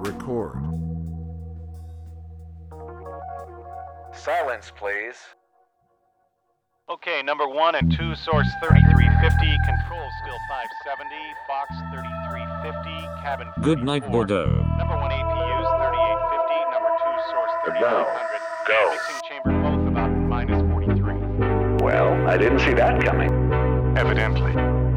Record. Silence, please. Okay, number one and two, source 3350, control skill 570, Fox 3350, cabin. Good night, Bordeaux. Number one APU's 3850, number two, source 3500. Go. Mixing chamber both about minus 43. Well, I didn't see that coming. Evidently.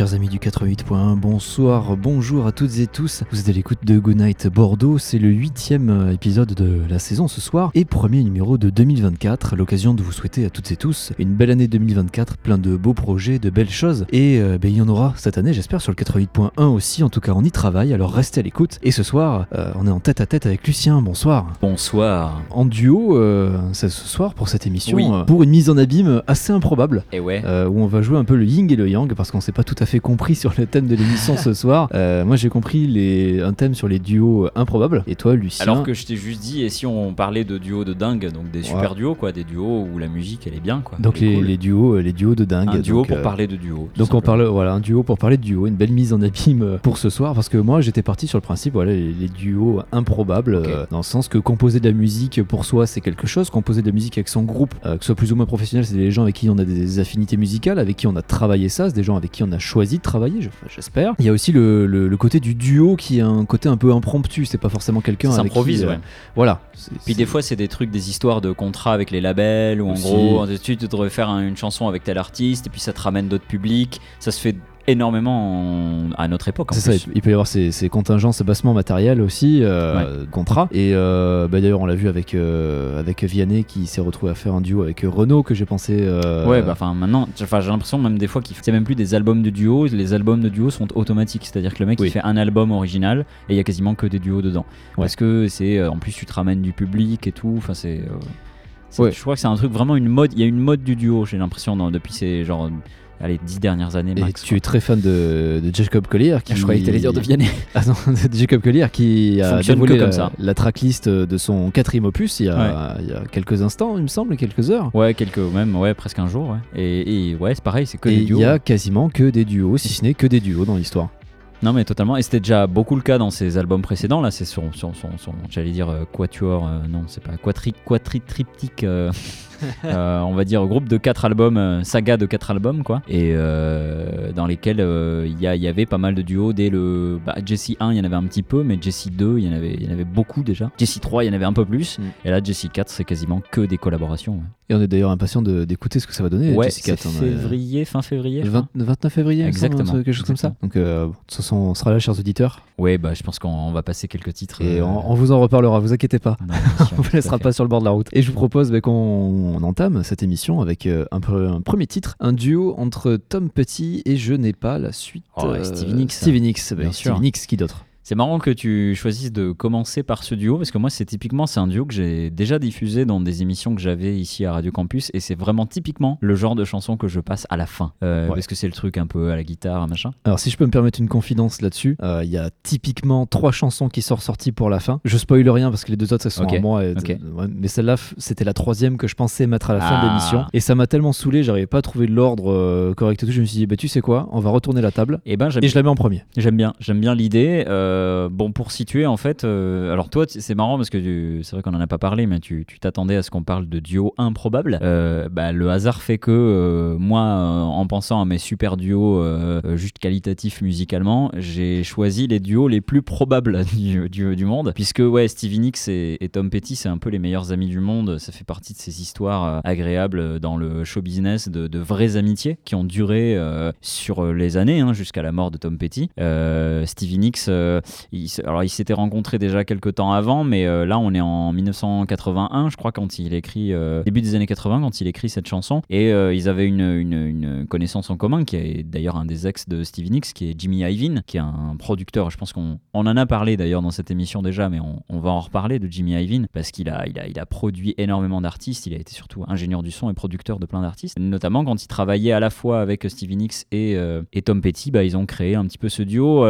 Chers amis du 88.1, bonsoir, bonjour à toutes et tous. Vous êtes à l'écoute de Goodnight Bordeaux. C'est le huitième euh, épisode de la saison ce soir et premier numéro de 2024. L'occasion de vous souhaiter à toutes et tous une belle année 2024, plein de beaux projets, de belles choses. Et euh, ben, il y en aura cette année, j'espère, sur le 88.1 aussi. En tout cas, on y travaille. Alors restez à l'écoute. Et ce soir, euh, on est en tête à tête avec Lucien. Bonsoir. Bonsoir. En duo, euh, c'est ce soir pour cette émission, Oui. pour une mise en abîme assez improbable. Et ouais. Euh, où on va jouer un peu le yin et le yang parce qu'on s'est pas tout à fait compris sur le thème de l'émission ce soir. Euh, moi j'ai compris les, un thème sur les duos improbables et toi Lucien. Alors que je t'ai juste dit, et si on parlait de duos de dingue, donc des super duos, quoi, des duos où la musique elle est bien, quoi. donc les, cool. les duos, euh, les duos de dingue. un duo donc, pour euh, parler de duo. Donc on parle voilà un duo pour parler de duo, une belle mise en abîme pour ce soir parce que moi j'étais parti sur le principe voilà les, les duos improbables euh, dans le sens que composer de la musique pour soi c'est quelque chose, composer de la musique avec son groupe, que ce soit plus ou moins professionnel, c'est des gens avec qui on a des affinités musicales, avec qui on a travaillé ça, c'est des gens avec qui on a choisi de travailler, j'espère. Il y a aussi le, le- le côté du duo qui a un côté un peu impromptu, c'est pas forcément quelqu'un avec s'improvise, qui, euh, ouais. Voilà. Puis des fois, c'est des trucs, des histoires de contrats avec les labels, où en Aussi. gros, tu tu devrais faire un- une chanson avec tel artiste, et puis ça te ramène d'autres publics. Ça se fait énormément en- à notre époque. C'est ça, il peut y avoir ces, ces contingences bassements matériels aussi, euh, contrats. Et euh, bah, d'ailleurs, on l'a vu avec, euh, avec Vianney qui s'est retrouvé à faire un duo avec Renault que j'ai pensé. euh, Ouais, bah enfin maintenant, j'ai l'impression même des fois qu'il c'est même plus des albums de duo, les albums de duo sont automatiques, c'est-à-dire que le mec Oui. il fait un album original et il y a quasiment que des duos dedans. Ouais. Parce que c'est euh, en plus tu te ramènes du public et tout, enfin c'est euh, Ouais. je crois que c'est un truc vraiment une mode, il y a une mode du duo, j'ai l'impression depuis ces genre euh, allez, dix dernières années Et max. tu es très fan de, de Jacob Collier qui. Je croyais que t'allais dire de Vianney. Ah non, de Jacob Collier qui a dévoilé comme la, ça. la tracklist de son quatrième opus il y, a, il y a quelques instants, il me semble, quelques heures. Ouais, quelques même ouais, presque un jour ouais. Et, et ouais, c'est pareil, c'est que Et des il y a quasiment que des duos, si ce n'est que des duos dans l'histoire. Non mais totalement, et c'était déjà beaucoup le cas dans ses albums précédents, là c'est son, son, son, son- j'allais dire euh, quatuor, euh, non c'est pas quatri, quatritriptyque, euh, euh, on va dire groupe de quatre albums, euh, saga de quatre albums quoi, et euh, dans lesquels euh, il y, avait pas mal de duos, dès le bah, Jesse 1 il y en avait un petit peu, mais Jesse 2 il y en avait, il y en avait beaucoup déjà, Jesse 3 il y en avait un peu plus, Mm. et là Jesse 4 c'est quasiment que des collaborations. ouais. Et on est d'ailleurs impatient de- d'écouter ce que ça va donner. Ouais, as- février, fin février. Le je crois. 20 29 février, Exactement. quelque chose comme ça. Donc, de toute façon, on sera là, chers auditeurs, Ouais bah je pense qu'on on va passer quelques titres. et on, on vous en reparlera, vous inquiétez pas. non, sûr, On vous laissera pas sur le bord de la route. Et je vous propose bah, qu'on on entame cette émission avec euh, un, pre- un premier titre, un duo entre Tom Petty et je n'ai pas la suite. Oh, Stevie Nicks. Stevie Nicks, Bien Stevie sûr. Nicks, qui d'autre? C'est marrant que tu choisisses de commencer par ce duo parce que moi c'est typiquement c'est un duo que j'ai déjà diffusé dans des émissions que j'avais ici à Radio Campus et c'est vraiment typiquement le genre de chanson que je passe à la fin Euh, Ouais. parce que c'est le truc un peu à la guitare machin. Alors, si je peux me permettre une confidence là-dessus, euh, il y a typiquement trois chansons qui sont ressorties pour la fin. Je spoil rien parce que les deux autres, elles sont Ok, à moi. et- ouais, mais celle-là, c'était la troisième que je pensais mettre à la fin de Ah. l'émission. Et ça m'a tellement saoulé, j'arrivais pas à trouver l'ordre euh, correct et tout. Je me suis dit, bah, tu sais quoi, on va retourner la table. Et ben Et je la mets en premier. J'aime bien, j'aime bien l'idée. Euh, bon, pour situer, en fait, euh, alors toi, c'est marrant parce que c'est vrai qu'on en a pas parlé, mais tu t'attendais à ce qu'on parle de duo improbable. Euh, bah, le hasard fait que euh, moi, euh, en pensant à mes super duos euh, euh, juste qualitatifs musicalement, j'ai choisi les duos les plus probables du, du- du monde, puisque ouais, Stevie Nicks et, Tom Petty, c'est un peu les meilleurs amis du monde. Ça fait partie de ces histoires euh, agréables dans le show business de, vraies amitiés qui ont duré euh, sur les années hein, jusqu'à la mort de Tom Petty. Euh, Stevie Nicks, euh, euh, il alors, ils s'étaient rencontrés déjà quelques temps avant, mais euh, là, on est en 1981, je crois, quand il écrit, euh, début des années 80, quand il écrit cette chanson. Et euh, ils avaient une, connaissance en commun, qui est d'ailleurs un des ex de Stevie Nicks, qui est Jimmy Iovine, qui est un producteur. Je pense qu'on on en a parlé d'ailleurs dans cette émission déjà, mais on, va en reparler de Jimmy Iovine, parce qu'il a, il il produit énormément d'artistes. Il a été surtout ingénieur du son et producteur de plein d'artistes. Notamment quand il travaillait à la fois avec Stevie Nicks et, Tom Petty, bah, ils ont créé un petit peu ce duo.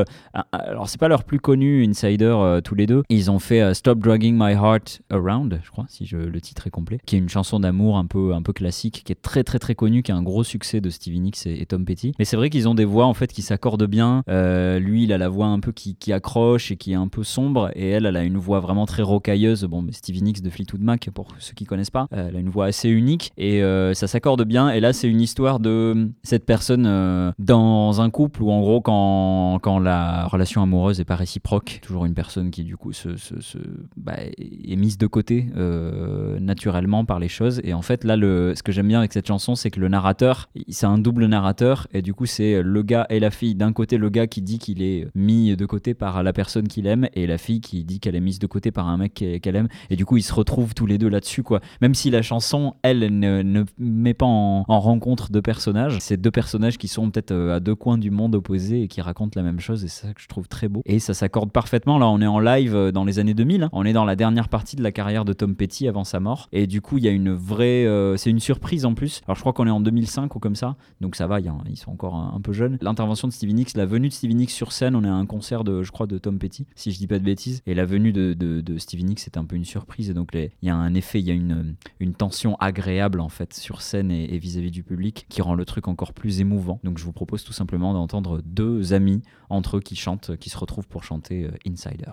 Alors, c'est pas leur plus connu Insider euh, tous les deux. Ils ont fait euh, Stop Dragging My Heart Around, je crois, si je, le titre est complet, qui est une chanson d'amour un peu, un peu classique, qui est très très très connue, qui est un gros succès de Stevie Nicks et, Tom Petty. Mais c'est vrai qu'ils ont des voix en fait qui s'accordent bien. Euh, lui, il a la voix un peu qui, accroche et qui est un peu sombre, et elle, elle a une voix vraiment très rocailleuse. Bon, mais Stevie Nicks de Fleetwood Mac, pour ceux qui connaissent pas, elle a une voix assez unique et ça s'accorde bien. Et là, c'est une histoire de cette personne dans un couple où en gros, quand, quand la relation amoureuse est pas réciproque, toujours une personne qui du coup se, se- bah, est mise de côté euh, naturellement par les choses. Et en fait, là, le, ce que j'aime bien avec cette chanson, c'est que le narrateur, c'est un double narrateur et du coup, c'est le gars et la fille. D'un côté, le gars qui dit qu'il est mis de côté par la personne qu'il aime et la fille qui dit qu'elle est mise de côté par un mec qu'elle aime. Et du coup, ils se retrouvent tous les deux là-dessus, quoi. Même si la chanson, elle, ne, met pas en, en rencontre deux personnages, c'est deux personnages qui sont peut-être euh, à deux coins du monde opposés et qui racontent la même chose. Et c'est ça que je trouve très beau. Et ça s'accorde parfaitement. Là, on est en live euh, dans les années 2000. hein. On est dans la dernière partie de la carrière de Tom Petty avant sa mort. Et du coup, il y a une vraie. euh, c'est une surprise en plus. Alors, je crois qu'on est en 2005 ou comme ça. Donc, ça va, ils sont encore un, peu jeunes. L'intervention de Stevie Nicks, la venue de Stevie Nicks sur scène, on est à un concert de, je crois, de Tom Petty, si je dis pas de bêtises. Et la venue de, de, de Stevie Nicks, c'est un peu une surprise. Et donc, il y a un effet, il y a une, une tension agréable en fait sur scène et vis-à-vis du public qui rend le truc encore plus émouvant. Donc, je vous propose tout simplement d'entendre deux amis entre eux qui chantent, qui se retrouvent pour chanter euh, Insider.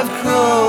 I've come.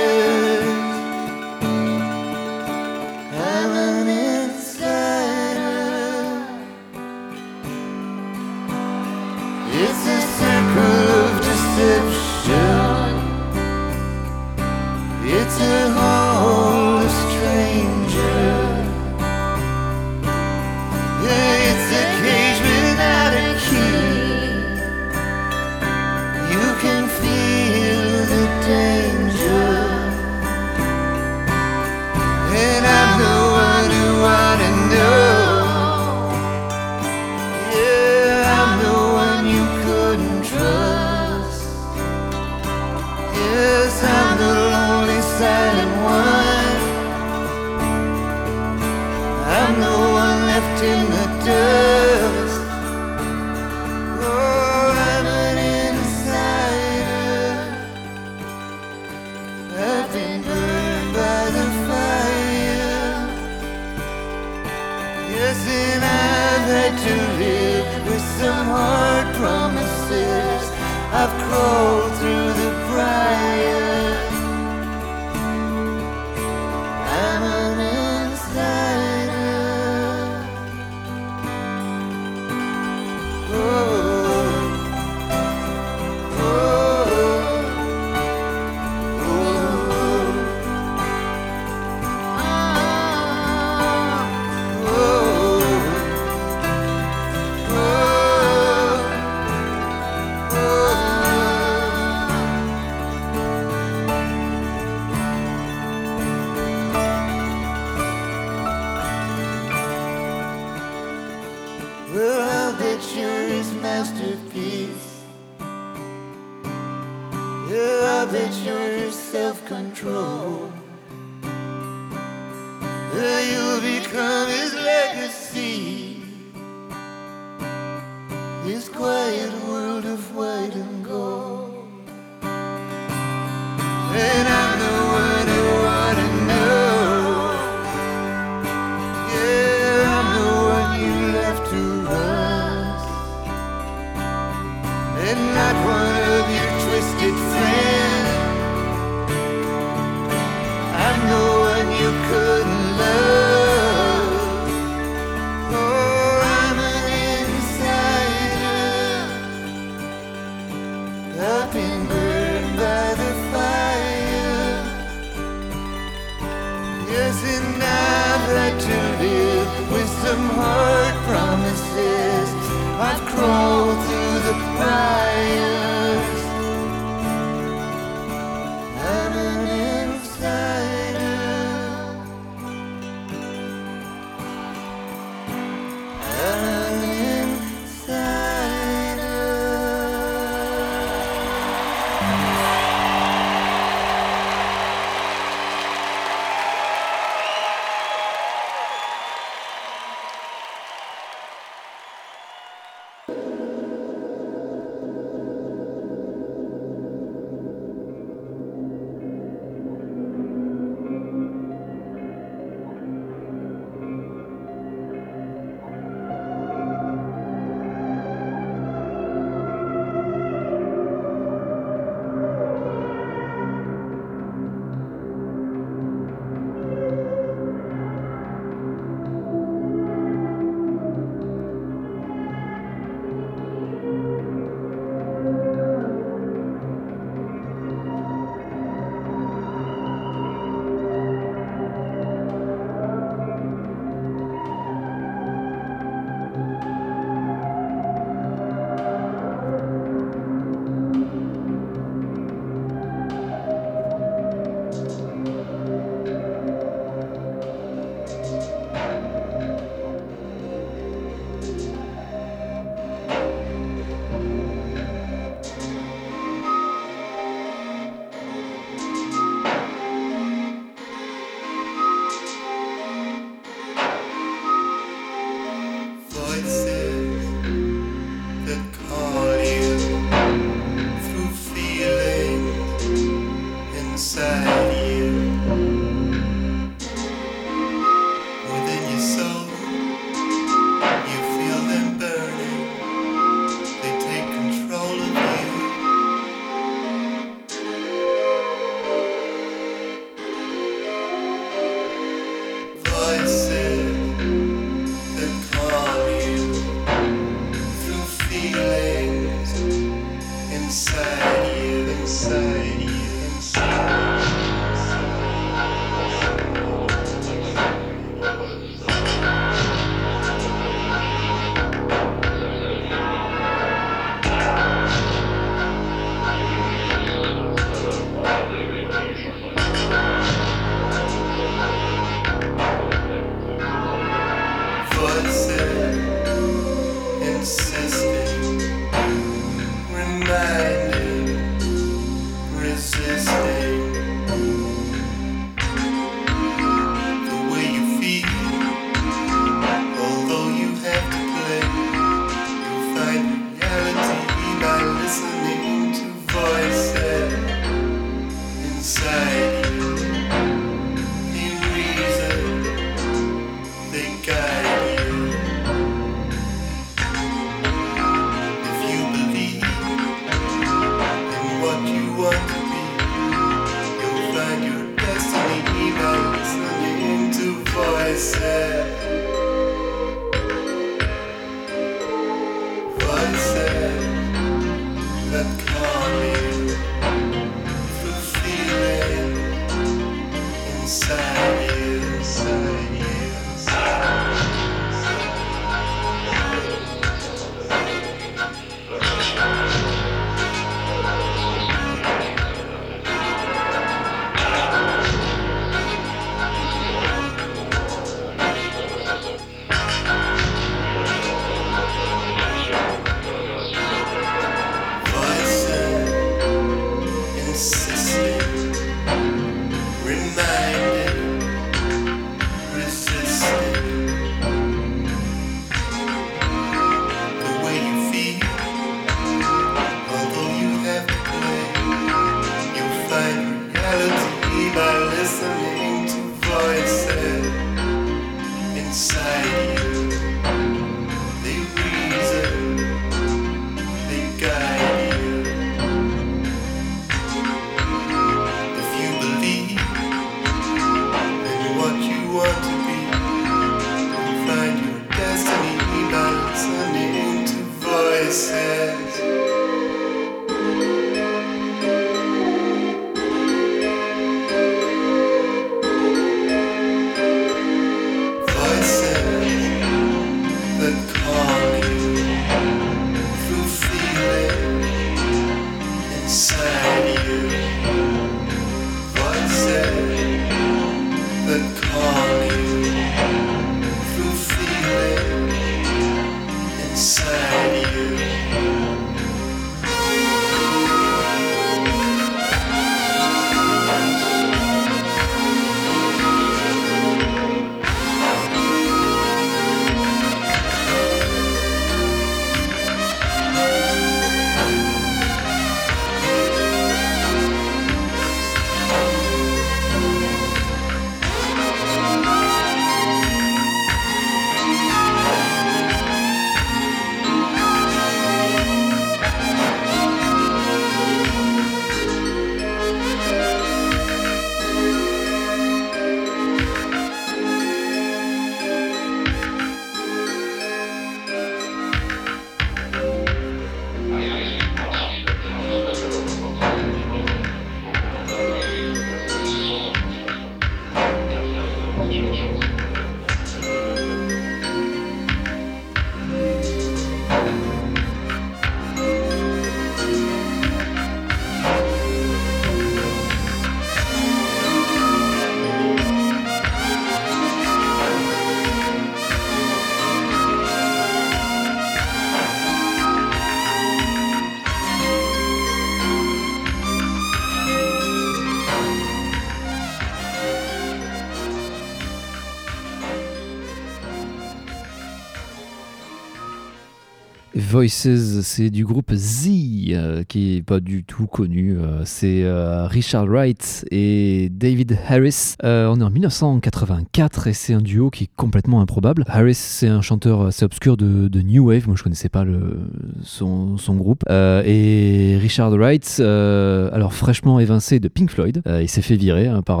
Voices, c'est du groupe Z, euh, qui est pas du tout connu. euh, c'est euh, Richard Wright et David Harris. On est en 1984 et c'est un duo qui est complètement improbable. Harris, c'est un chanteur assez obscur de, New Wave. Moi, je connaissais pas le, son, son groupe. Et Richard Wright, alors fraîchement évincé de Pink Floyd, il s'est fait virer hein, par,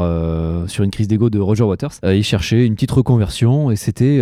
sur une crise d'ego de Roger Waters. Il cherchait une petite reconversion et c'était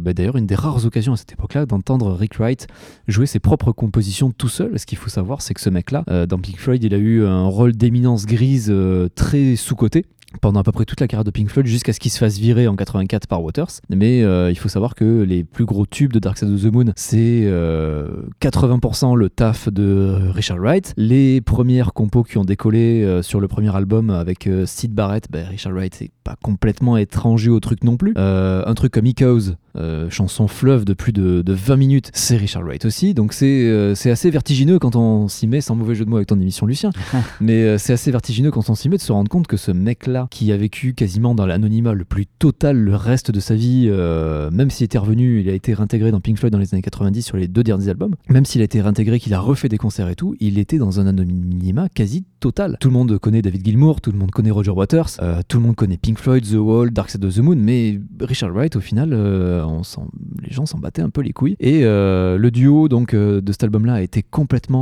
bah, d'ailleurs une des rares occasions à cette époque-là d'entendre Rick Wright jouer ses propres compositions tout seul. Ce qu'il faut savoir, c'est que ce mec-là, euh, dans Pink Floyd, il a eu un rôle d'éminence grise euh, très sous-coté pendant à peu près toute la carrière de Pink Floyd jusqu'à ce qu'il se fasse virer en 84 par Waters. Mais euh, il faut savoir que les plus gros tubes de Dark Side of the Moon, c'est euh, 80% le taf de Richard Wright. Les premières compos qui ont décollé euh, sur le premier album avec euh, Sid Barrett, ben, Richard Wright c'est pas complètement étranger au truc non plus. Euh, un truc comme Echoes, euh, chanson fleuve de plus de, de 20 minutes, c'est Richard Wright aussi. Donc c'est euh, c'est assez vertigineux quand on s'y met, sans mauvais jeu de mots avec ton émission Lucien, mais euh, c'est assez vertigineux quand on s'y met de se rendre compte que ce mec-là, qui a vécu quasiment dans l'anonymat le plus total le reste de sa vie, euh, même s'il était revenu, il a été réintégré dans Pink Floyd dans les années 90 sur les deux derniers albums, même s'il a été réintégré, qu'il a refait des concerts et tout, il était dans un anonymat quasi total. Tout le monde connaît David Gilmour, tout le monde connaît Roger Waters, euh, tout le monde connaît Pink Floyd, The Wall, Dark Side of the Moon, mais Richard Wright, au final, euh, les gens s'en battaient un peu les couilles. Et euh, le duo donc de cet album-là a été complètement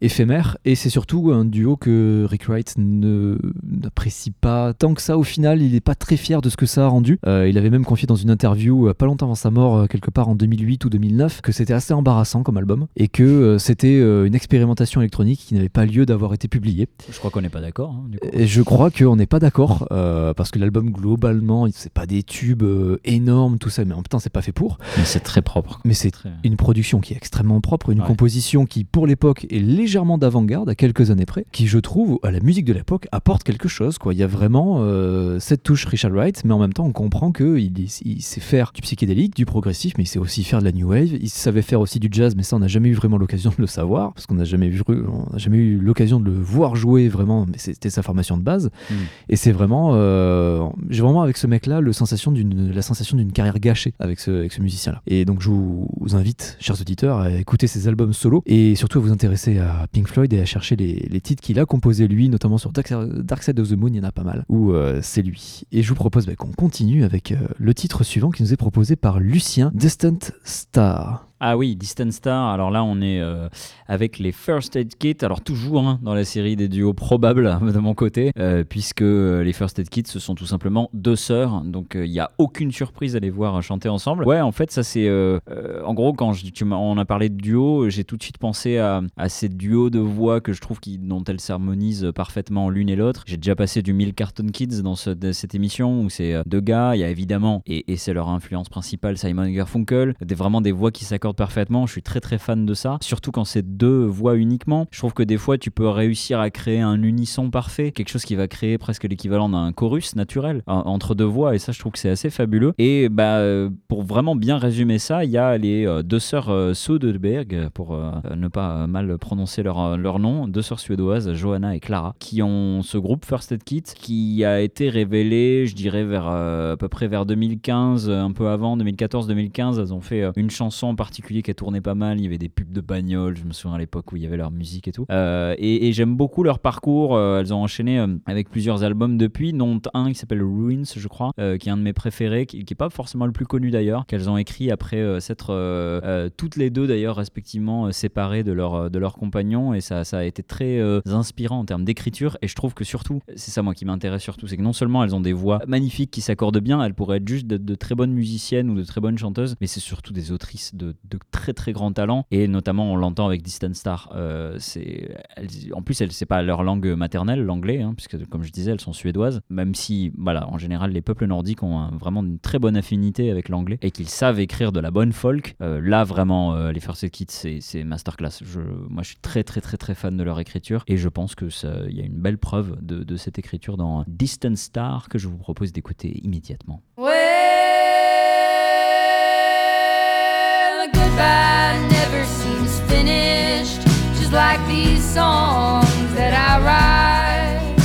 éphémère, et c'est surtout un duo que Rick Wright n'apprécie pas tant que ça. Au final, il n'est pas très fier de ce que ça a rendu. Il avait même confié dans une interview pas longtemps avant sa mort, quelque part en 2008 ou 2009, que c'était assez embarrassant comme album et que c'était une expérimentation électronique qui n'avait pas lieu d'avoir été publiée. Je crois qu'on n'est pas d'accord. hein. Et je crois qu'on n'est pas d'accord euh, parce que l'album globalement, c'est pas des tubes euh, énormes, tout ça, mais en même temps, c'est pas fait pour. Mais c'est très propre. Mais c'est Très- une production qui est extrêmement propre, une Ouais. composition qui, pour l'époque, est légèrement d'avant-garde, à quelques années près, qui, je trouve, à la musique de l'époque, apporte quelque chose. Quoi. Il y a vraiment euh, cette touche Richard Wright, mais en même temps, on comprend qu'il il sait faire du psychédélique, du progressif, mais il sait aussi faire de la new wave. Il savait faire aussi du jazz, mais ça, on n'a jamais eu vraiment l'occasion de le savoir, parce qu'on n'a jamais, vu- on n'a jamais eu l'occasion de le voir jouer vraiment, mais c'était sa formation de base. Mm. Et c'est vraiment, euh, j'ai vraiment avec ce mec-là le sensation d'une, la sensation d'une carrière gâchée avec ce, avec ce musicien-là. Et donc je vous, vous invite, chers auditeurs, à écouter ses albums solo et surtout à vous intéresser à Pink Floyd et à chercher les, les titres qu'il a composés lui, notamment sur Dark, Dark Side of the Moon, il y en a pas mal, où euh, c'est lui. Et je vous propose bah, qu'on continue avec euh, le titre suivant qui nous est proposé par Lucien, Distant Star. Ah oui, Distant Star. Alors là, on est euh, avec les First Aid Kit. Alors toujours hein, dans la série des duos probables de mon côté, euh, puisque euh, les First Aid Kit, ce sont tout simplement deux sœurs. Donc euh, il n'y a aucune surprise à les voir chanter ensemble. Ouais, en fait, ça c'est... euh, euh, en gros, quand on a parlé de duo, j'ai tout de suite pensé à, à ces duos de voix que je trouve qui, dont elles s'harmonisent parfaitement l'une et l'autre. J'ai déjà passé du Mille Carton Kids dans cette émission où c'est euh, deux gars. Il y a évidemment, et, et c'est leur influence principale, Simon Garfunkel, des, vraiment des voix qui s'accordent parfaitement. Je suis très très fan de ça. Surtout quand c'est deux voix uniquement. Je trouve que des fois, tu peux réussir à créer un unisson parfait, quelque chose qui va créer presque l'équivalent d'un chorus naturel en- entre deux voix. Et ça, je trouve que c'est assez fabuleux. Et bah, euh, pour vraiment bien résumer ça, il y a les euh, deux sœurs euh, Soderberg, pour ne pas mal prononcer leur, leur nom, deux sœurs suédoises, Johanna et Clara, qui ont ce groupe First Aid Kit qui a été révélé, je dirais, vers à peu près vers 2015, euh, un peu avant, 2014-2015. Elles ont fait une chanson en particulier qui a tourné pas mal. Il y avait des pubs de bagnoles, je me souviens à l'époque où il y avait leur musique et tout. Euh, et j'aime beaucoup leur parcours. Euh, elles ont enchaîné euh, avec plusieurs albums depuis, dont un qui s'appelle Ruins, je crois, qui est un de mes préférés, qui, qui est pas forcément le plus connu d'ailleurs, qu'elles ont écrit après s'être toutes les deux d'ailleurs respectivement séparées de leur de leurs compagnons et ça, ça a été très inspirant en termes d'écriture et je trouve que surtout c'est ça moi qui m'intéresse surtout c'est que non seulement elles ont des voix magnifiques qui s'accordent bien elles pourraient être juste de très bonnes musiciennes ou de très bonnes chanteuses mais c'est surtout des autrices de, de très très grand talent et notamment on l'entend avec Distant Star. Euh, c'est en plus elles c'est pas leur langue maternelle l'anglais hein, puisque comme je disais elles sont suédoises. Même si voilà en général les peuples nordiques ont vraiment une très bonne affinité avec l'anglais et qu'ils savent écrire de la bonne folk. Euh, là vraiment euh, les First Kits c'est c'est masterclass. Moi je suis très très très très fan de leur écriture et je pense que il y a une belle preuve de, de cette écriture dans Distant Star que je vous propose d'écouter immédiatement. Well, goodbye never seems finished. Just like these songs that I write.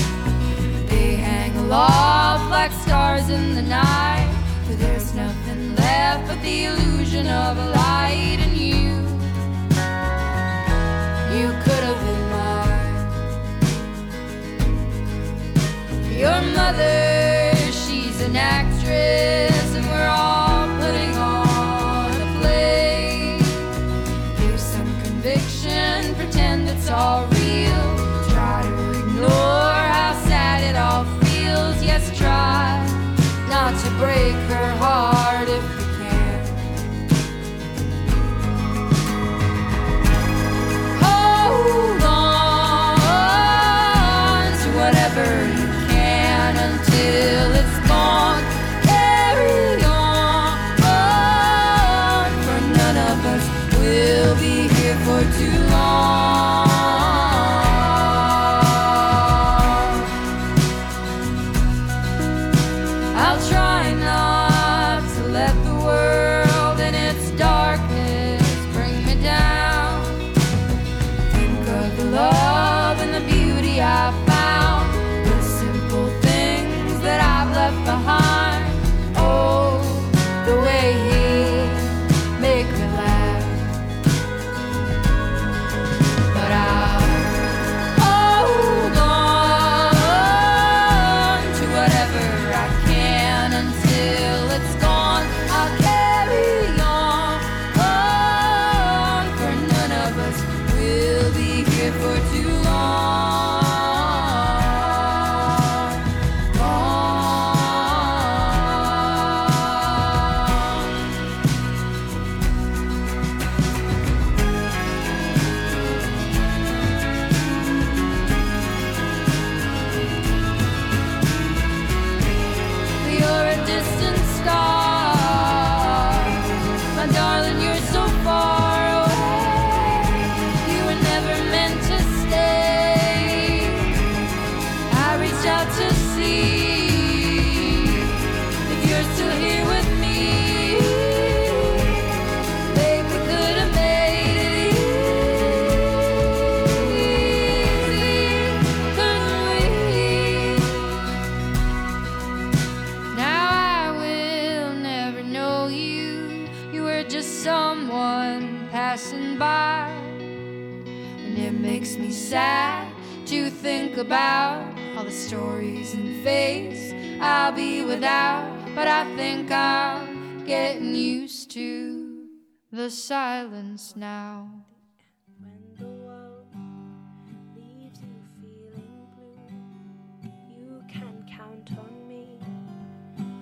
They hang aloft like stars in the night. But there's nothing left but the illusion of a light in you. You could have been mine. Your mother, the silence now. When the world leaves you feeling blue, you can count on me.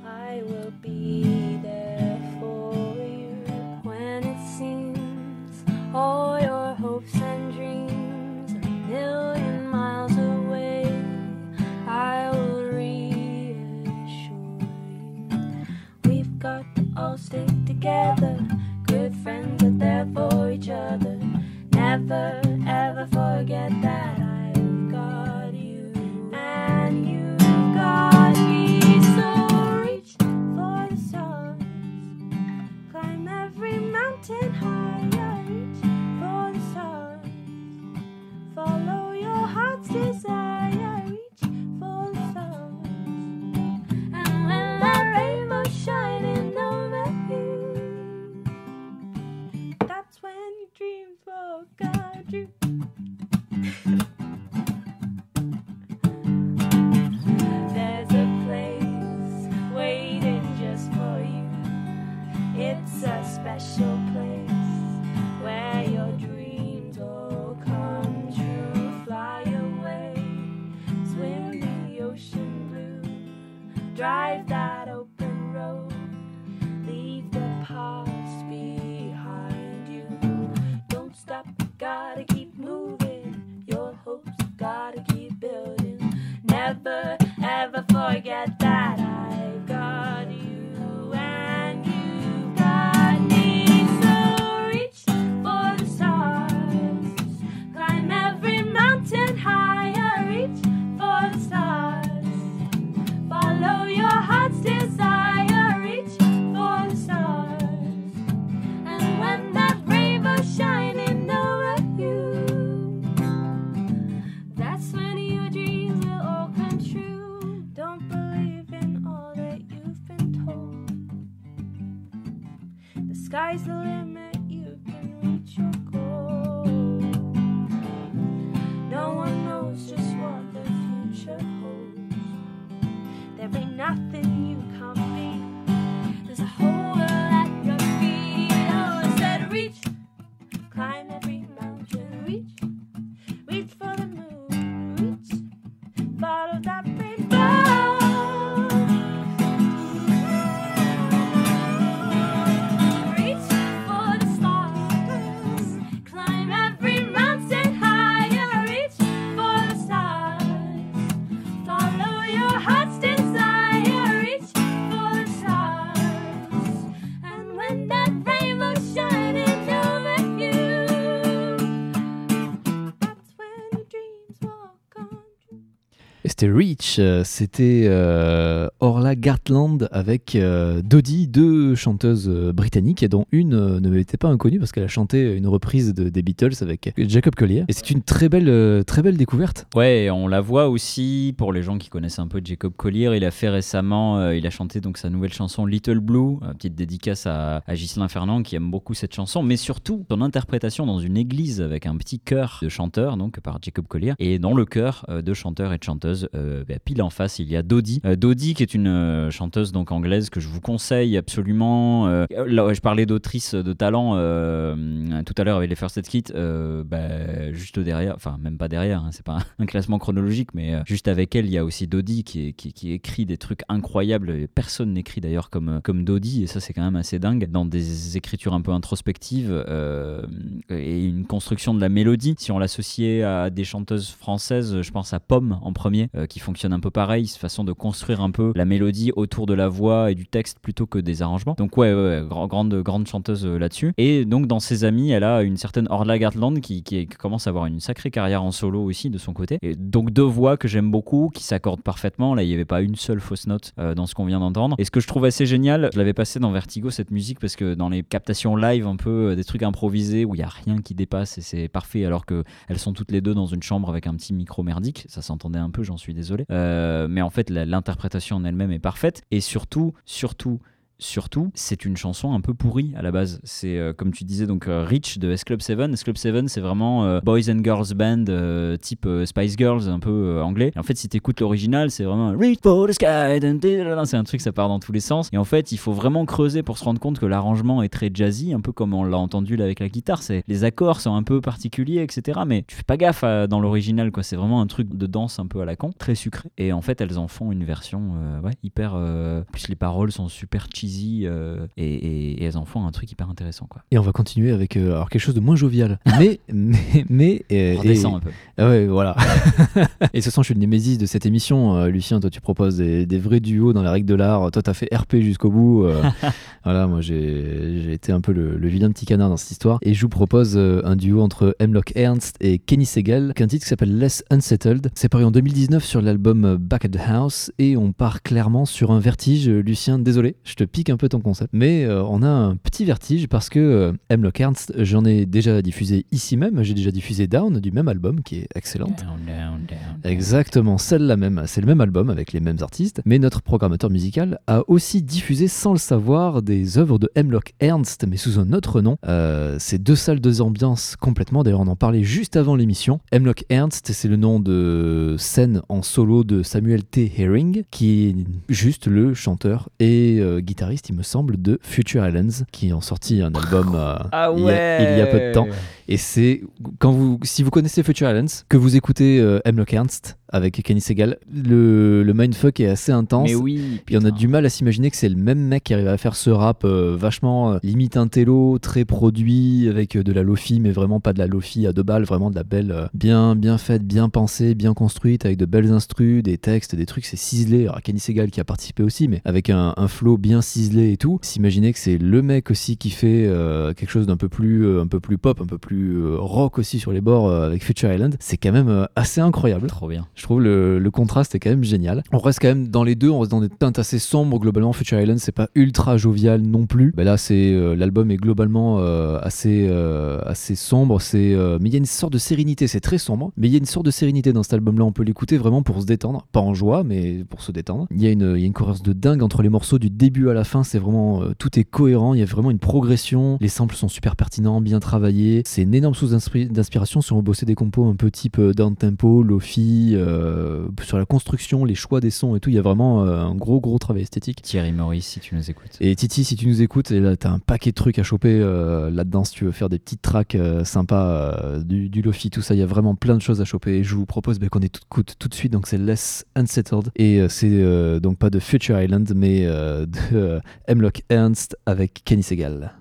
I will be there for you. When it seems all your hopes and dreams are a million miles away, I will reassure you. We've got to all stick together, good friends are there for each other. Never ever forget that. C'était Reach, euh, c'était euh, Orla Gartland avec euh, Dodie, deux chanteuses euh, britanniques, dont une euh, ne m'était pas inconnue parce qu'elle a chanté une reprise de- des Beatles avec Jacob Collier. Et c'est une très belle, très belle découverte. Ouais, on la voit aussi pour les gens qui connaissent un peu Jacob Collier. Il a fait récemment, il a chanté donc sa nouvelle chanson Little Blue, petite dédicace à, à Ghislain Fernand qui aime beaucoup cette chanson, mais surtout son interprétation dans une église avec un petit chœur de chanteurs, donc par Jacob Collier. Et dans le chœur de chanteurs et de chanteuses, euh, bah, pile en face, il y a Dodie. Euh, Dodie qui est une euh, chanteuse donc anglaise que je vous conseille absolument. Euh, là, je parlais d'autrice de talent euh, tout à l'heure avec les First Aid Kit. bah, juste derrière, enfin même pas derrière, hein, c'est pas un classement chronologique, mais juste avec elle, il y a aussi Dodie qui, écrit des trucs incroyables. Personne n'écrit d'ailleurs comme, comme Dodie, et ça c'est quand même assez dingue. Dans des écritures un peu introspectives et une construction de la mélodie. Si on l'associait à des chanteuses françaises, je pense à Pomme en premier, euh, qui fonctionne un peu pareil, cette façon de construire un peu la mélodie autour de la voix et du texte plutôt que des arrangements. Donc ouais, ouais, ouais, grand- grande, grande chanteuse euh, là-dessus. Et donc dans ses amis, elle a une certaine Orla Gartland qui, commence à avoir une sacrée carrière en solo aussi de son côté. Et donc deux voix que j'aime beaucoup, qui s'accordent parfaitement. Là, il n'y avait pas une seule fausse note euh, dans ce qu'on vient d'entendre. Et ce que je trouve assez génial, je l'avais passé dans Vertigo cette musique parce que dans les captations live, un peu des trucs improvisés où il y a rien qui dépasse et c'est parfait alors que elles sont toutes les deux dans une chambre avec un petit micro merdique. Ça s'entendait un peu, j'en suis désolé. Euh, mais en fait, l'interprétation en elle-même est parfaite. Et surtout, surtout, surtout, c'est une chanson un peu pourrie à la base. C'est euh, comme tu disais donc euh, Rich de S Club 7. S Club 7, c'est vraiment euh, boys and girls band euh, type Spice Girls un peu anglais. Et en fait, si tu écoutes l'original, c'est vraiment Reach for the sky, c'est un truc ça part dans tous les sens. Et en fait, il faut vraiment creuser pour se rendre compte que l'arrangement est très jazzy, un peu comme on l'a entendu là avec la guitare. C'est les accords sont un peu particuliers, etc. Mais tu fais pas gaffe dans l'original quoi. C'est vraiment un truc de danse un peu à la con, très sucré. Et en fait, elles en font une version hyper. en plus, les paroles sont super cheesy euh, et, et- et elles en font un truc hyper intéressant quoi. Et on va continuer avec euh, alors quelque chose de moins jovial. Mais, mais, mais. euh, et- un peu. Ah ouais, voilà. et ce soir, je suis le némésis de cette émission. Lucien, toi, tu proposes des, des vrais duos dans la règle de l'art. Toi, t'as fait RP jusqu'au bout. Voilà, moi, j'ai été un peu le, le vilain petit canard dans cette histoire. Et je vous propose un duo entre Hemlock Ernst et Kenny Segal, qu'un titre qui s'appelle Less Unsettled. C'est paru en 2019 sur l'album Back at the House. Et on part clairement sur un vertige. Lucien, désolé, je te pique un peu ton concept. Mais euh, on a un petit vertige parce que euh, Hemlock Ernst, j'en ai déjà diffusé ici même. J'ai déjà diffusé Down du même album qui est excellente. Down, down, down, down. Exactement, celle-là même. C'est le même album avec les mêmes artistes, mais notre programmateur musical a aussi diffusé sans le savoir des œuvres de Hemlock Ernst, mais sous un autre nom. Euh, c'est deux salles, deux ambiances complètement. D'ailleurs, on en parlait juste avant l'émission. Hemlock Ernst, c'est le nom de scène en solo de Samuel T. Herring, qui est juste le chanteur et euh, guitariste, il me semble, de Future Islands, qui ont sorti un album euh, il, y a, il y a peu de temps. Et c'est quand vous, si vous connaissez Future Islands, que vous écoutez euh, Hemlock Ernst avec Kenny Segal, le, le mindfuck est assez intense. Mais oui. Puis on a du mal à s'imaginer que c'est le même mec qui arrive à faire ce rap euh, vachement euh, limite un télo, très produit, avec euh, de la lofi, mais vraiment pas de la lofi à deux balles, vraiment de la belle, bien, bien faite, bien pensée, bien construite, avec de belles instrus, des textes, des trucs, c'est ciselé. Alors Kenny Segal qui a participé aussi, mais avec un, un flow bien ciselé et tout. S'imaginer que c'est le mec aussi qui fait quelque chose d'un peu plus, un peu plus pop, un peu plus euh, rock aussi sur les bords euh, avec Future Island, c'est quand même euh, assez incroyable. Trop bien. Je trouve le, le contraste est quand même génial. On reste quand même dans les deux, on reste dans des teintes assez sombres. Globalement, Future Island, c'est pas ultra jovial non plus. Ben là, c'est euh, l'album est globalement euh, assez euh, assez sombre. C'est mais il y a une sorte de sérénité. C'est très sombre, mais il y a une sorte de sérénité dans cet album-là. On peut l'écouter vraiment pour se détendre, pas en joie, mais pour se détendre. Il y a une il y a une cohérence de dingue entre les morceaux du début à la fin. C'est vraiment tout est cohérent. Il y a vraiment une progression. Les samples sont super pertinents, bien travaillés. C'est une énorme source d'inspiration si on veut bosser des compos un peu type euh, down tempo, lofi, euh, sur la construction, les choix des sons et tout. Il y a vraiment euh, un gros gros travail esthétique. Thierry Maurice, si tu nous écoutes. Et Titi, si tu nous écoutes, et là t'as un paquet de trucs à choper euh, là-dedans si tu veux faire des petites tracks sympas, du, du lofi, tout ça. Il y a vraiment plein de choses à choper. Et je vous propose ben, qu'on écoute tout de suite. Donc c'est Less Unsettled et c'est donc pas de Future Island, mais de Hemlock Ernst avec Kenny Segal.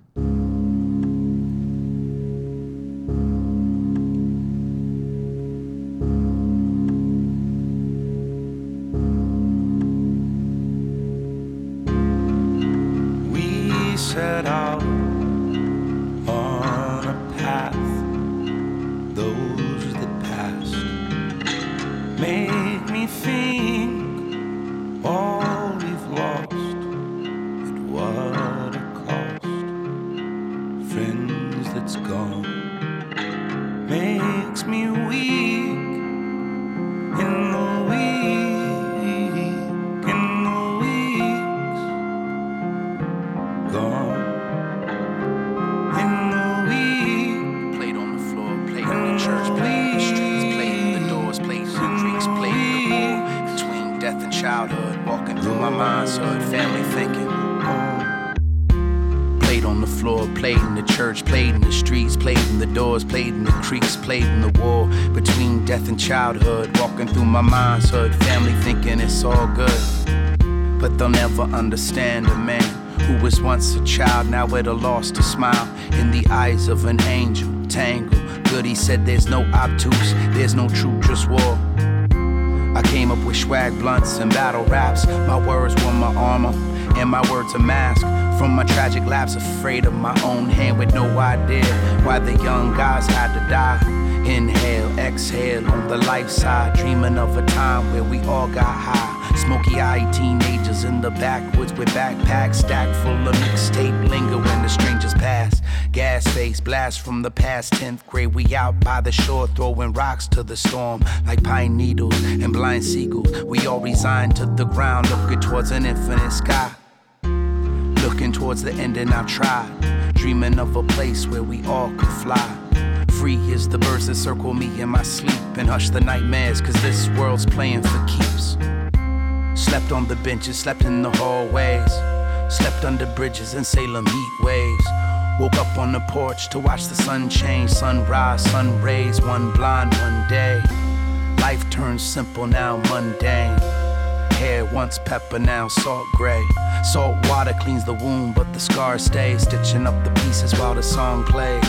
At a loss to smile in the eyes of an angel. Tangle, good, he said there's no obtuse, there's no truth, just war. I came up with swag blunts and battle raps. My words were my armor, and my words a mask. From my tragic lapse, afraid of my own hand with no idea why the young guys had to die. Inhale, exhale on the life side, dreaming of a time where we all got high. Smoky eyed teenagers in the backwoods with backpacks stacked full of mixtape linger when the strangers pass. Gas face blast from the past 10th grade. We out by the shore throwing rocks to the storm like pine needles and blind seagulls. We all resigned to the ground, looking towards an infinite sky. Looking towards the end, and I've tried. Dreaming of a place where we all could fly. Free as the birds that circle me in my sleep and hush the nightmares, cause this world's playing for keeps. Slept on the benches, slept in the hallways, slept under bridges in Salem heat waves. Woke up on the porch to watch the sun change, sunrise, sun rays, one blind, one day. Life turns simple now, mundane. Hair once pepper, now salt gray. Salt water cleans the wound, but the scars stay. Stitching up the pieces while the song plays.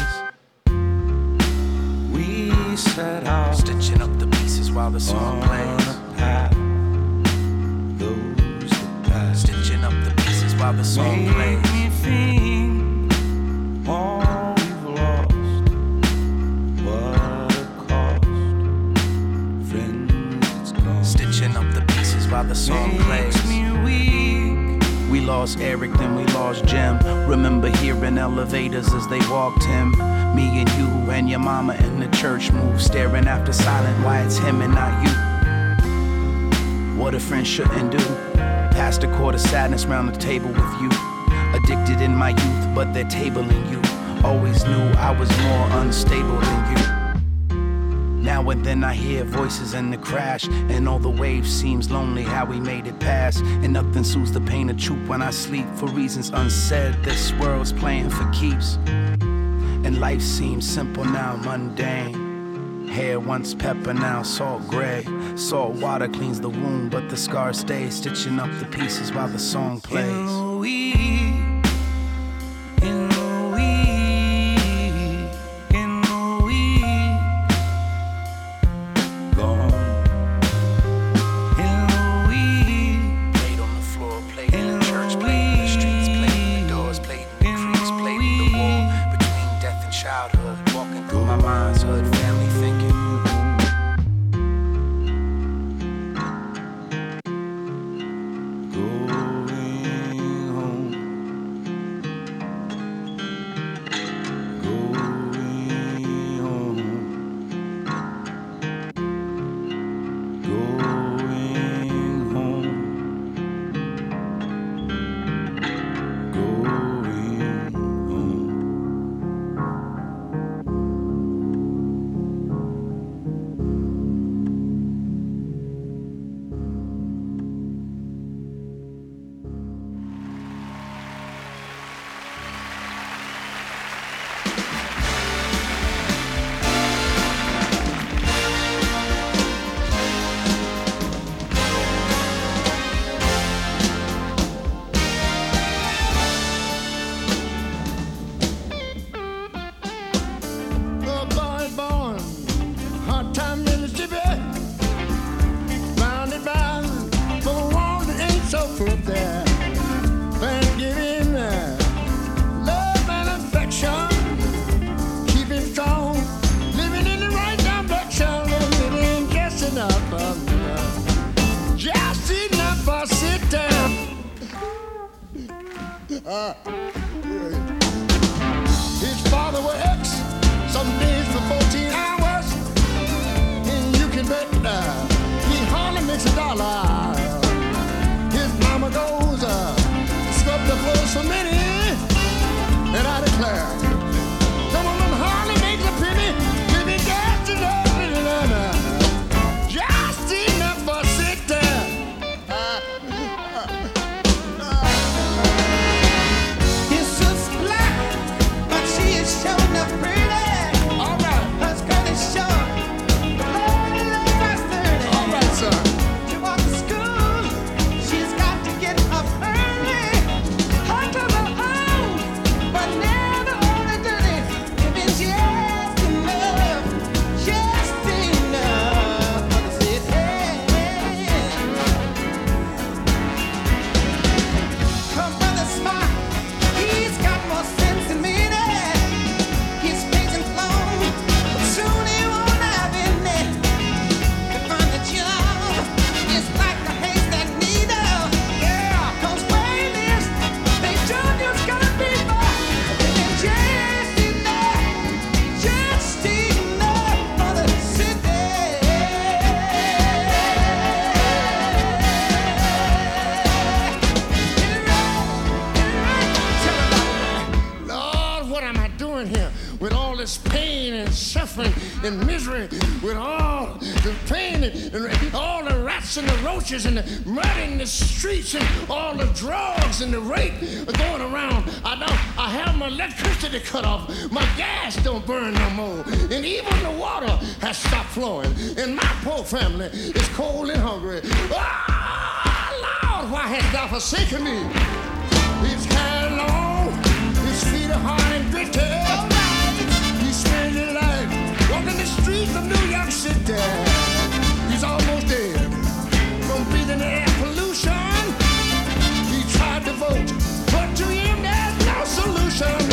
We set out Stitching up the pieces while the song on plays. Stitching up the pieces while the song plays. Makes me weak. We lost Eric, then we lost Jim. Remember hearing elevators as they walked him. Me and you and your mama in the church move, staring after silent why it's him and not you. What a friend shouldn't do. Passed a quart of sadness round the table with you. Addicted in my youth, but they're tabling you. Always knew I was more unstable than you. Now and then I hear voices in the crash, and all the waves seems lonely how we made it past. And nothing soothes the pain of truth when I sleep for reasons unsaid. This world's playing for keeps, and life seems simple now mundane. Hair once pepper, now salt gray. Salt water cleans the wound, but the scars stay. Stitching up the pieces while the song plays. Roaches and the mud in the streets and all the drugs and the rape are going around? I don't, I have my electricity cut off, my gas don't burn no more, and even the water has stopped flowing, and my poor family is cold and hungry. Ah, Lord, why hast thou forsaken me? His hair long, his feet are hard and gritty. He spent his life walking the streets of New York City. He's almost dead solution.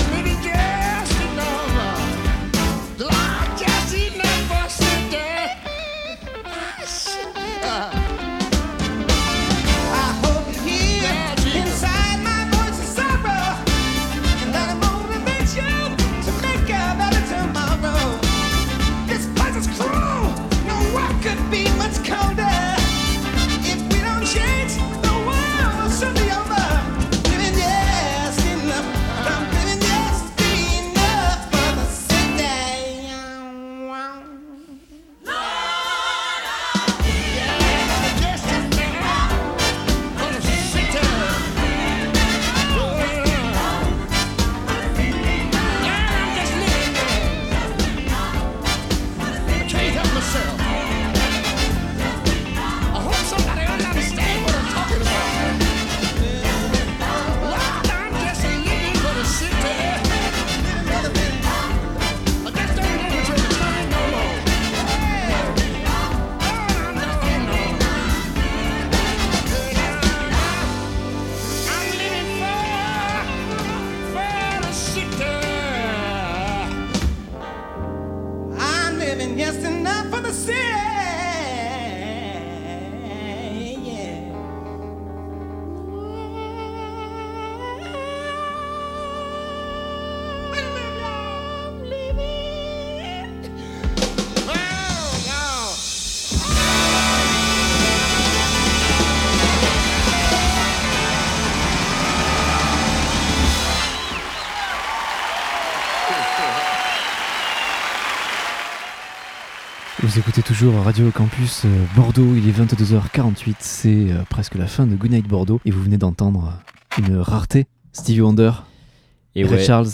Vous écoutez toujours Radio Campus euh, Bordeaux, il est 22h48, c'est euh, presque la fin de Goodnight Bordeaux. Et vous venez d'entendre une rareté, Stevie Wonder, Et Ray ouais, Charles.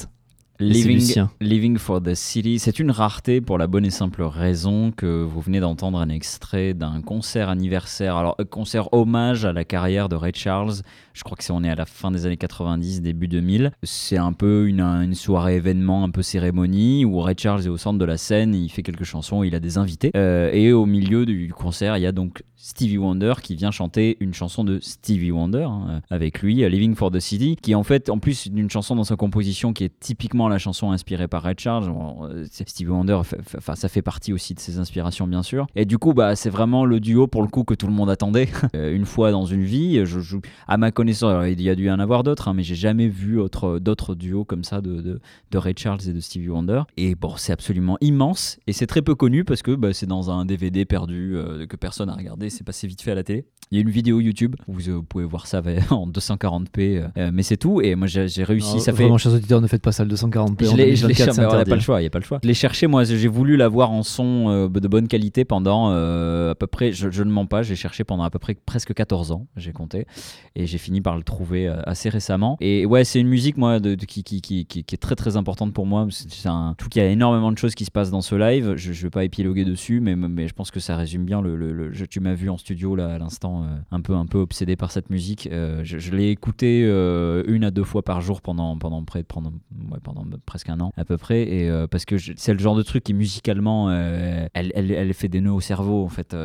Living, for the City, c'est une rareté pour la bonne et simple raison que vous venez d'entendre un extrait d'un concert anniversaire, alors euh, concert hommage à la carrière de Ray Charles. Je crois que c'est on est à la fin des années 90, début 2000. C'est un peu une, une soirée événement, un peu cérémonie où Ray Charles est au centre de la scène, il fait quelques chansons, il a des invités. Euh, et au milieu du concert, il y a donc Stevie Wonder qui vient chanter une chanson de Stevie Wonder hein, avec lui, euh, Living for the City, qui est en fait en plus d'une chanson dans sa composition qui est typiquement la chanson inspirée par Ray Charles. Bon, euh, Stevie Wonder, enfin ça fait partie aussi de ses inspirations bien sûr. Et du coup bah c'est vraiment le duo pour le coup que tout le monde attendait. Euh, une fois dans une vie, je, je- à ma connaissance, alors, il y a dû y en avoir d'autres, hein, mais j'ai jamais vu autre- d'autres duos comme ça de, de, de Ray Charles et de Stevie Wonder. Et bon c'est absolument immense et c'est très peu connu parce que bah, c'est dans un DVD perdu euh, que personne n'a regardé, c'est passé vite fait à la télé. Il y a une vidéo YouTube, vous, euh, vous pouvez voir ça en 240p, euh, mais c'est tout. Et moi j'ai réussi, Alors, ça fait Vraiment, chers auditeurs, ne faites pas ça le 240p. je l'ai, je l'ai 2024, cherché, c'est mais pas le choix, il y a pas le choix. Je l'ai cherché, moi, j'ai voulu l'avoir en son euh, de bonne qualité pendant euh, à peu près, je, je ne mens pas, j'ai cherché pendant à peu près presque 14 ans, j'ai compté, et j'ai fini par le trouver euh, assez récemment. Et ouais, c'est une musique, moi, de, de- qui, qui, qui, qui, qui est très très importante pour moi. C'est, un, trouve qu'il y a énormément de choses qui se passent dans ce live. Je, je vais pas épiloguer dessus, mais, mais je pense que ça résume bien le. le- le- je- tu m'as vu en studio là à l'instant, euh, un peu un peu obsédé par cette musique. Euh, je, je l'ai écouté euh, une à deux fois par jour pendant pendant près pendant ouais, pendant presque un an à peu près, et euh, parce que c'est le genre de truc qui musicalement, euh, elle, elle, elle fait des nœuds au cerveau en fait.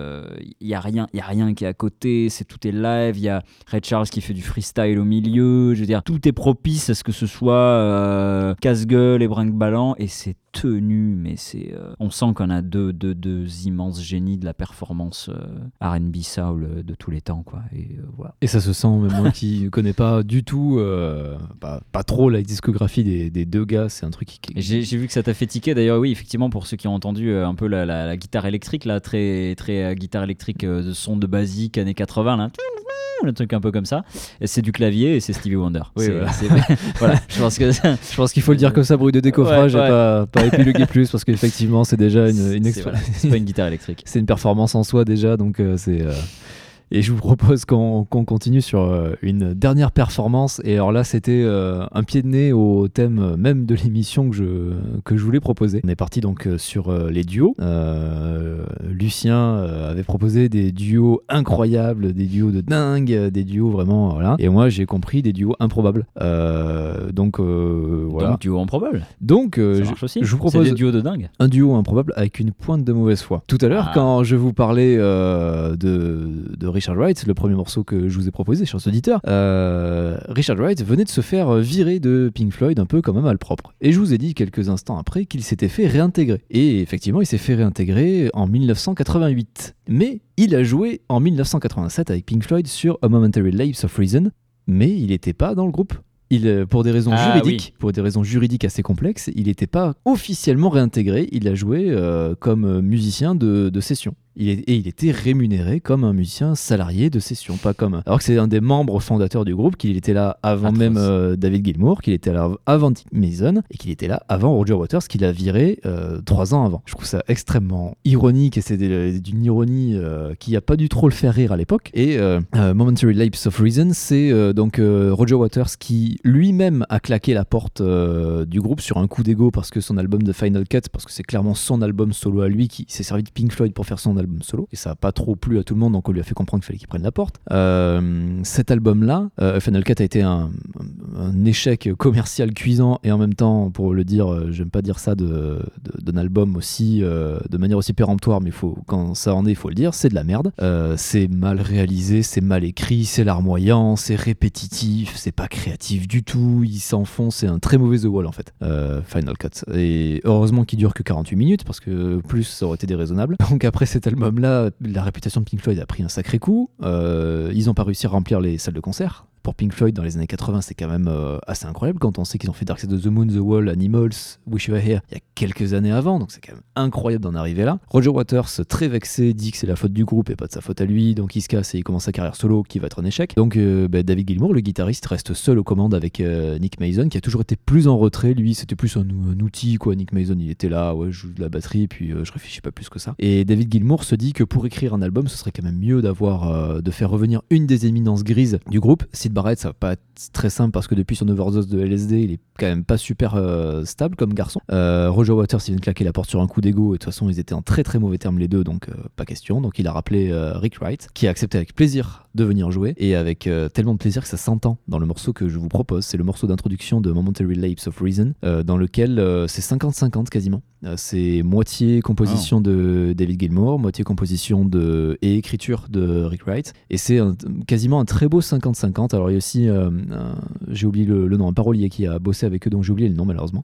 Il y a rien, il y a rien qui est à côté. C'est tout est live. Il y a Red Charles qui fait du freestyle au milieu. Je veux dire, tout est propice à ce que ce soit euh, casse-gueule et brinque-ballant, et c'est tenu, mais c'est, euh, on sent qu'on a deux, deux, deux immenses génies de la performance euh, R&B soul euh, de tous les temps, quoi. Et euh, voilà. Et ça se sent, même moi qui connais pas du tout, euh, pas, pas trop la discographie des, des deux c'est un truc qui. J'ai j'ai vu que ça t'a fait tiquer. D'ailleurs, oui, effectivement, pour ceux qui ont entendu euh, un peu la, la- la guitare électrique, là, très, très euh, guitare électrique euh, de son de basique années 80, là. Le truc un peu comme ça. Et C'est du clavier et c'est Stevie Wonder. Oui, C'est- voilà. c'est- voilà, je pense que Je pense qu'il faut le dire comme ça, bruit de décoffrage, Ouais, ouais. et pas, pas épiloguer plus, parce qu'effectivement, c'est déjà une, une c'est extra- voilà, c'est pas une guitare électrique. c'est une performance en soi déjà, donc euh, c'est. euh, Et je vous propose qu'on continue sur euh, une dernière performance. Et alors là, c'était euh, un pied de nez au thème euh, même de l'émission que je, que je voulais proposer. On est parti donc sur les duos. Euh, Lucien avait proposé des duos incroyables, des duos de dingue, des duos vraiment. Voilà. Et moi, j'ai compris des duos improbables. Euh, donc euh, voilà. Donc, duo improbable. Donc, Ça je, marche aussi. je vous propose des duos de dingue. un duo improbable avec une pointe de mauvaise foi. Tout à l'heure, Ah. quand je vous parlais de, de Richard Wright, le premier morceau que je vous ai proposé, chers auditeurs, euh, Richard Wright venait de se faire virer de Pink Floyd un peu comme un malpropre. Et je vous ai dit quelques instants après qu'il s'était fait réintégrer. Et effectivement, il s'est fait réintégrer en 1988. Mais il a joué en 1987 avec Pink Floyd sur A Momentary Lapse of Reason, mais il n'était pas dans le groupe. Il, euh, pour des raisons Ah, juridiques, pour des raisons juridiques assez complexes, il n'était pas officiellement réintégré. Il a joué euh, comme musicien de, de session. Il est- et il était rémunéré comme un musicien salarié de session, pas comme. Alors que c'est un des membres fondateurs du groupe, qu'il était là avant Atroce. même euh, David Gilmour, qu'il était là avant Dick Mason et qu'il était là avant Roger Waters, qu'il a viré euh, trois ans avant. Je trouve ça extrêmement ironique et c'est d'une ironie euh, qui a pas dû trop le faire rire à l'époque. Et Momentary Lapse of Reason, c'est donc Roger Waters qui lui-même a claqué la porte du groupe sur un coup d'ego parce que son album de Final Cut, parce que c'est clairement son album solo à lui qui s'est servi de Pink Floyd pour faire son album solo et ça a pas trop plu à tout le monde donc on lui a fait comprendre qu'il fallait qu'il prenne la porte. Euh, cet album-là, euh, Final Cut a été un, échec commercial cuisant et en même temps, pour le dire, euh, j'aime pas dire ça d'un album aussi de manière aussi péremptoire, mais quand ça en est, il faut le dire, c'est de la merde. C'est mal réalisé, c'est mal écrit, c'est larmoyant, c'est répétitif, c'est pas créatif du tout. Il s'enfonce, c'est un très mauvais The Wall en fait. Final Cut. Et heureusement qu'il dure que 48 minutes parce que plus ça aurait été déraisonnable. Donc après cet album-là, la réputation de Pink Floyd a pris un sacré coup. Euh, ils ont pas réussi à remplir les salles de concert pour Pink Floyd dans les années 80, c'est quand même euh, assez incroyable quand on sait qu'ils ont fait Dark Side of the Moon, The Wall, Animals, Wish You Were Here il y a quelques années avant, donc c'est quand même incroyable d'en arriver là. Roger Waters, très vexé, dit que c'est la faute du groupe et pas de sa faute à lui, donc il se casse et il commence sa carrière solo qui va être un échec. Donc euh, bah, David Gilmour, le guitariste, reste seul aux commandes avec euh, Nick Mason qui a toujours été plus en retrait. Lui, c'était plus un, outil quoi. Nick Mason, il était là, ouais, je joue de la batterie, puis je réfléchis pas plus que ça. Et David Gilmour se dit que pour écrire un album, ce serait quand même mieux d'avoir de faire revenir une des éminences grises du groupe. Sid Barrett, ça va pas être très simple parce que depuis son overdose de LSD, il est quand même pas super euh, stable comme garçon. Euh, Roger Waters, il vient de claquer la porte sur un coup d'ego et de toute façon, ils étaient en très très mauvais termes les deux, donc euh, pas question. Donc il a rappelé Rick Wright, qui a accepté avec plaisir de venir jouer et avec euh, tellement de plaisir que ça s'entend dans le morceau que je vous propose. C'est le morceau d'introduction de Momentary Lapse of Reason, euh, dans lequel euh, c'est 50-50 quasiment. C'est moitié composition de David Gilmour, moitié composition de et écriture de Rick Wright, et c'est quasiment un très beau 50-50. Alors il y a aussi, j'ai oublié le, le nom, un parolier qui a bossé avec eux, donc j'ai oublié le nom malheureusement,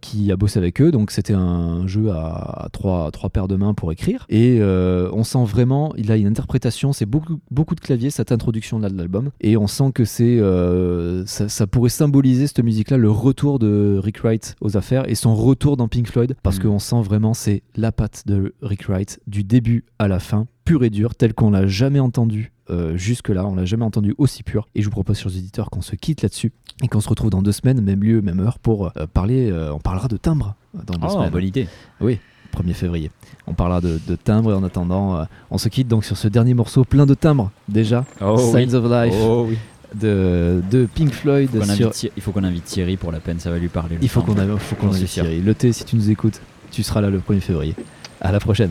qui a bossé avec eux. Donc c'était un jeu à, à trois, trois paires de mains pour écrire, et on sent vraiment, il a une interprétation, c'est beaucoup, beaucoup de clavier cette introduction là de l'album, et on sent que c'est, euh, ça, ça pourrait symboliser cette musique-là le retour de Rick Wright aux affaires et son retour dans Pink Floyd, parce Mm. qu'on sent vraiment c'est la patte de Rick Wright du début à la fin, pur et dur, tel qu'on l'a jamais entendu. euh, jusque-là, on l'a jamais entendu aussi pur. Et je vous propose, chers auditeurs, qu'on se quitte là-dessus et qu'on se retrouve dans deux semaines, même lieu, même heure, pour euh, parler. euh, on parlera de timbre dans deux Oh, semaines. bonne idée. 1er février. On parlera de, de timbre et en attendant, euh, on se quitte donc sur ce dernier morceau plein de timbres déjà. Oh, Signs of Life Oh oui. de, de Pink Floyd. Il faut qu'on invite Thierry pour la peine, ça va lui parler. le Il faut qu'on invite. Thierry. Le thé, si tu nous écoutes, tu seras là le 1er février. À la prochaine.